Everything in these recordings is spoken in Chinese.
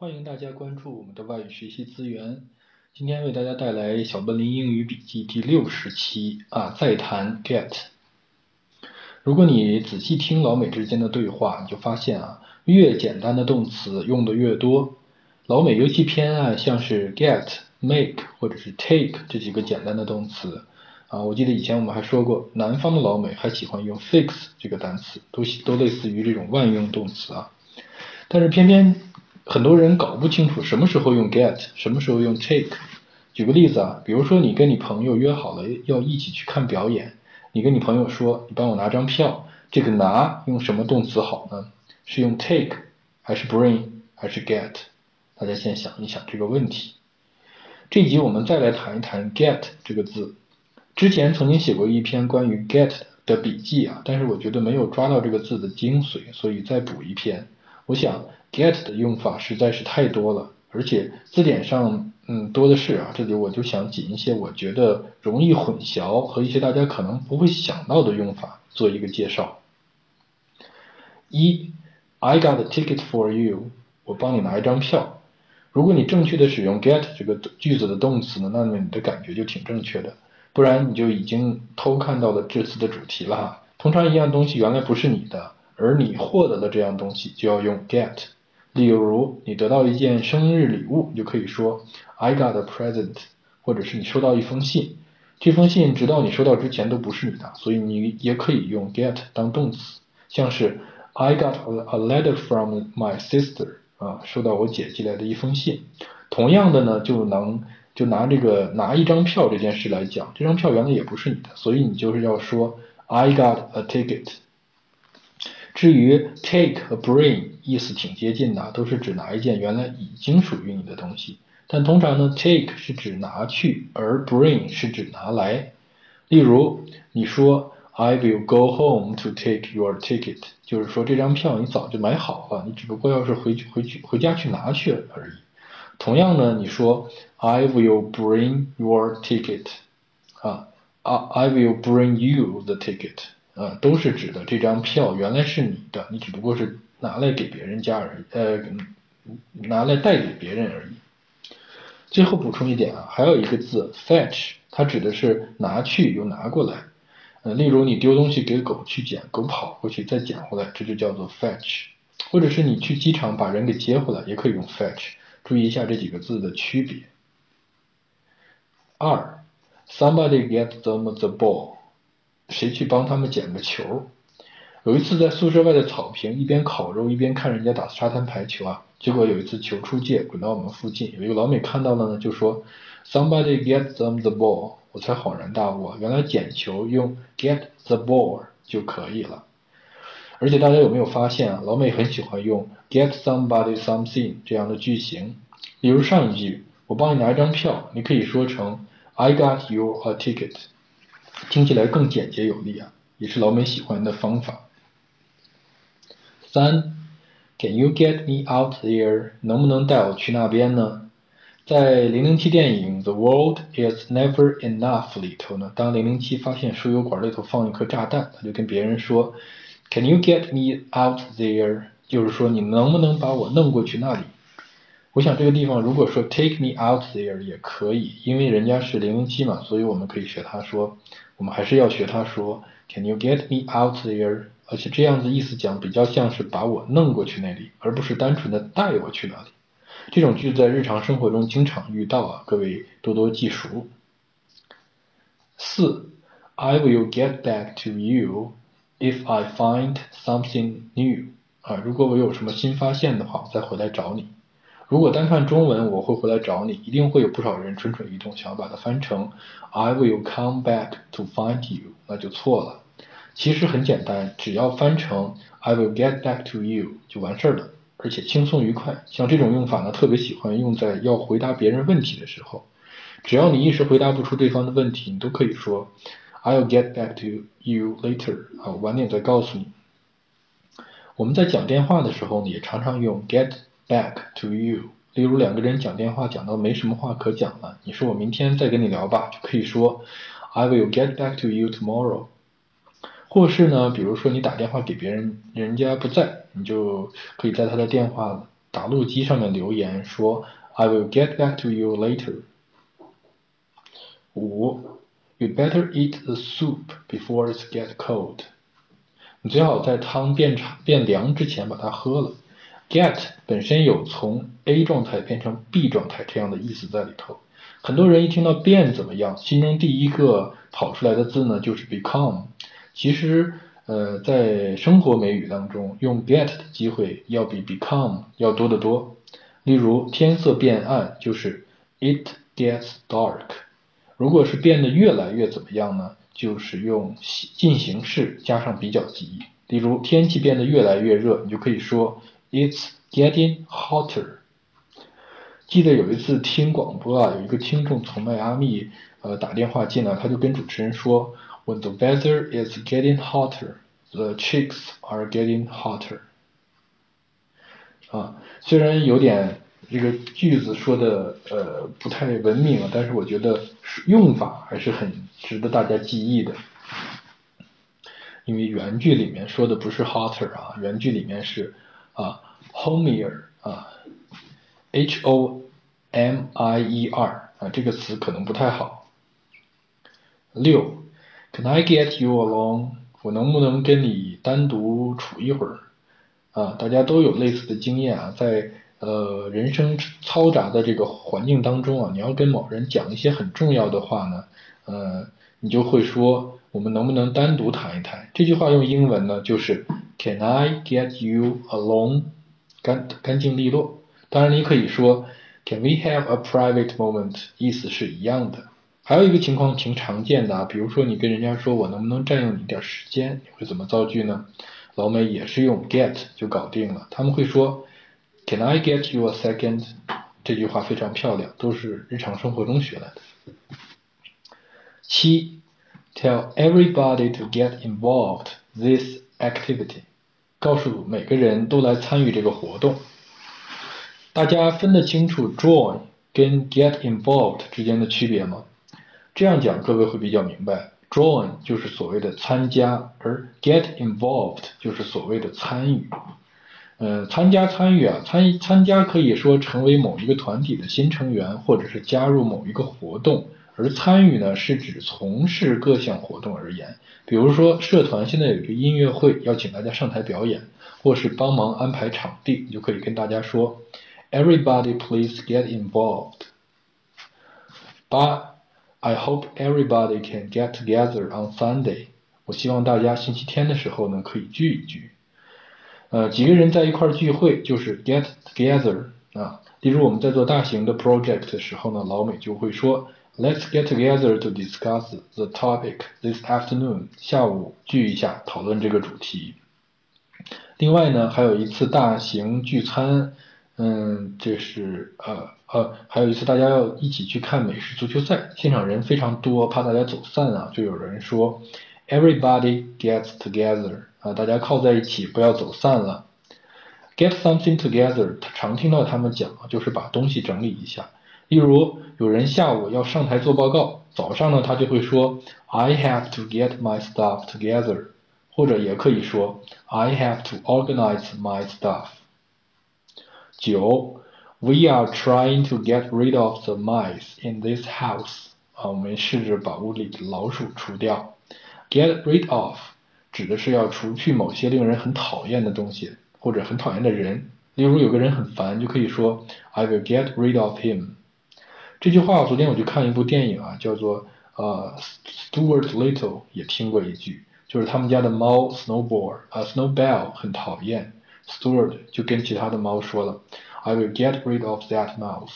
欢迎大家关注我们的外语学习资源。今天为大家带来小笨林英语笔记第六十期啊，再谈 get。如果你仔细听老美之间的对话，你就发现啊，越简单的动词用的越多。老美尤其偏爱像是 get、make 或者是 take 这几个简单的动词啊。我记得以前我们还说过，南方的老美还喜欢用 fix 这个单词，都都类似于这种万用动词啊。但是偏偏很多人搞不清楚什么时候用 get，什么时候用 take。举个例子啊，比如说你跟你朋友约好了要一起去看表演，你跟你朋友说，你帮我拿张票，这个拿用什么动词好呢？是用 take 还是 bring 还是 get？大家先想一想这个问题。这集我们再来谈一谈 get 这个字。之前曾经写过一篇关于 get 的笔记啊，但是我觉得没有抓到这个字的精髓，所以再补一篇。我想。get 的用法实在是太多了，而且字典上嗯多的是啊，这里我就想仅一些我觉得容易混淆和一些大家可能不会想到的用法做一个介绍。一，I got a ticket for you，我帮你拿一张票。如果你正确的使用 get 这个句子的动词呢，那么你的感觉就挺正确的，不然你就已经偷看到了这次的主题了哈。通常一样东西原来不是你的，而你获得了这样东西，就要用 get。例如，你得到一件生日礼物，你就可以说 I got a present，或者是你收到一封信，这封信直到你收到之前都不是你的，所以你也可以用 get 当动词，像是 I got a letter from my sister，啊，收到我姐寄来的一封信。同样的呢，就能就拿这个拿一张票这件事来讲，这张票原来也不是你的，所以你就是要说 I got a ticket。至于 take 和 bring 意思挺接近的，都是指拿一件原来已经属于你的东西。但通常呢，take 是指拿去，而 bring 是指拿来。例如，你说 I will go home to take your ticket，就是说这张票你早就买好了，你只不过要是回去回去回家去拿去而已。同样呢，你说 I will bring your ticket，啊，I will bring you the ticket。呃，都是指的这张票原来是你的，你只不过是拿来给别人家而已，呃，拿来带给别人而已。最后补充一点啊，还有一个字 fetch，它指的是拿去又拿过来。呃，例如你丢东西给狗去捡，狗跑过去再捡回来，这就叫做 fetch。或者是你去机场把人给接回来，也可以用 fetch。注意一下这几个字的区别。二，somebody gets them the ball。谁去帮他们捡个球？有一次在宿舍外的草坪，一边烤肉一边看人家打沙滩排球啊，结果有一次球出界，滚到我们附近，有一个老美看到了呢，就说 Somebody get them the ball。我才恍然大悟，原来捡球用 get the ball 就可以了。而且大家有没有发现啊，老美很喜欢用 get somebody something 这样的句型，比如上一句，我帮你拿一张票，你可以说成 I got you a ticket。听起来更简洁有力啊，也是老美喜欢的方法。三，Can you get me out there？能不能带我去那边呢？在零零七电影《The World Is Never Enough》里头呢，当零零七发现输油管里头放一颗炸弹，他就跟别人说，Can you get me out there？就是说你能不能把我弄过去那里？我想这个地方如果说 take me out there 也可以，因为人家是零零七嘛，所以我们可以学他说，我们还是要学他说，Can you get me out there？而且这样子意思讲比较像是把我弄过去那里，而不是单纯的带我去哪里。这种句子在日常生活中经常遇到啊，各位多多记熟。四，I will get back to you if I find something new。啊，如果我有什么新发现的话，我再回来找你。如果单看中文，我会回来找你，一定会有不少人蠢蠢欲动，想要把它翻成 I will come back to find you，那就错了。其实很简单，只要翻成 I will get back to you 就完事儿了，而且轻松愉快。像这种用法呢，特别喜欢用在要回答别人问题的时候。只要你一时回答不出对方的问题，你都可以说 I'll get back to you later，啊，晚点再告诉你。我们在讲电话的时候呢，也常常用 get。Back to you。例如两个人讲电话讲到没什么话可讲了，你说我明天再跟你聊吧，就可以说 I will get back to you tomorrow。或是呢，比如说你打电话给别人，人家不在，你就可以在他的电话打录机上面留言说 "I will get back to you later"。五，You better eat the soup before it gets cold。你最好在汤变长变凉之前把它喝了。Get 本身有从 A 状态变成 B 状态这样的意思在里头。很多人一听到变怎么样，心中第一个跑出来的字呢就是 become。其实，呃，在生活美语当中，用 get 的机会要比 become 要多得多。例如，天色变暗就是 it gets dark。如果是变得越来越怎么样呢？就是用进行式加上比较级。例如，天气变得越来越热，你就可以说。It's getting hotter。记得有一次听广播啊，有一个听众从迈阿密呃打电话进来，他就跟主持人说，When the weather is getting hotter, the chicks are getting hotter。啊，虽然有点这个句子说的呃不太文明啊，但是我觉得用法还是很值得大家记忆的。因为原句里面说的不是 hotter 啊，原句里面是。啊，homier 啊，h o m i e r 啊，这个词可能不太好。六，Can I get you alone？我能不能跟你单独处一会儿？啊，大家都有类似的经验啊，在呃人生嘈杂的这个环境当中啊，你要跟某人讲一些很重要的话呢，呃，你就会说，我们能不能单独谈一谈？这句话用英文呢，就是。Can I get you alone？干干净利落。当然，你可以说 Can we have a private moment？意思是一样的。还有一个情况挺常见的啊，比如说你跟人家说我能不能占用你点时间，你会怎么造句呢？老美也是用 get 就搞定了。他们会说 Can I get you a second？这句话非常漂亮，都是日常生活中学来的。七，Tell everybody to get involved this activity。告诉每个人都来参与这个活动。大家分得清楚 join 跟 get involved 之间的区别吗？这样讲各位会比较明白。join 就是所谓的参加，而 get involved 就是所谓的参与。嗯，参加参与啊，参参加可以说成为某一个团体的新成员，或者是加入某一个活动。而参与呢，是指从事各项活动而言，比如说社团现在有一个音乐会，要请大家上台表演，或是帮忙安排场地，你就可以跟大家说，Everybody please get involved。八，I hope everybody can get together on Sunday。我希望大家星期天的时候呢可以聚一聚。呃，几个人在一块聚会就是 get together 啊。例如我们在做大型的 project 的时候呢，老美就会说。Let's get together to discuss the topic this afternoon. 下午聚一下，讨论这个主题。另外呢，还有一次大型聚餐，嗯，这是呃呃，还有一次大家要一起去看美式足球赛，现场人非常多，怕大家走散啊，就有人说，Everybody gets together 啊，大家靠在一起，不要走散了。Get something together，常听到他们讲，就是把东西整理一下。例如，有人下午要上台做报告，早上呢他就会说 I have to get my stuff together，或者也可以说 I have to organize my stuff。九，We are trying to get rid of the mice in this house。啊，我们试着把屋里的老鼠除掉。Get rid of 指的是要除去某些令人很讨厌的东西，或者很讨厌的人。例如，有个人很烦，就可以说 I will get rid of him。这句话，昨天我去看一部电影啊，叫做呃 Stuart Little，也听过一句，就是他们家的猫 Snowball 啊 Snowball 很讨厌，Stuart 就跟其他的猫说了，I will get rid of that mouse。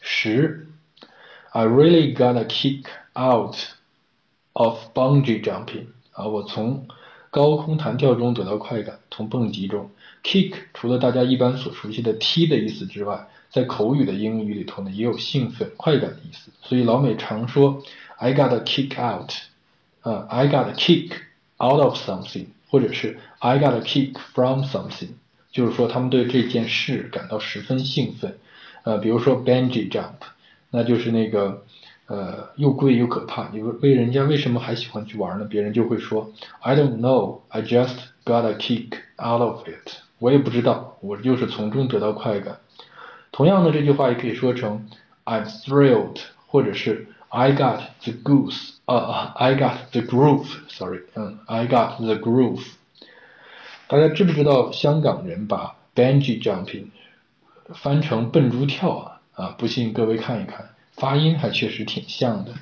十，I really got a kick out of bungee jumping 啊，我从高空弹跳中得到快感，从蹦极中，kick 除了大家一般所熟悉的踢的意思之外，在口语的英语里头呢，也有兴奋、快感的意思，所以老美常说 I got a kick out，啊，I got a kick out of something，或者是 I got a kick from something，就是说他们对这件事感到十分兴奋。呃，比如说 bungee jump，那就是那个呃又贵又可怕，你问人家为什么还喜欢去玩呢？别人就会说 I don't know，I just got a kick out of it。我也不知道，我就是从中得到快感。同样的，这句话也可以说成 I'm thrilled，或者是 I got the goose，啊，I got the groove，sorry，嗯，I got the groove。大家知不知道香港人把 Benji jumping 翻成笨猪跳啊？啊，不信各位看一看，发音还确实挺像的。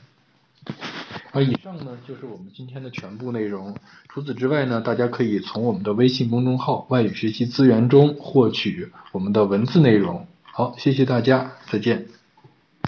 啊，以上呢就是我们今天的全部内容。除此之外呢，大家可以从我们的微信公众号“外语学习资源”中获取我们的文字内容。好，谢谢大家，再见。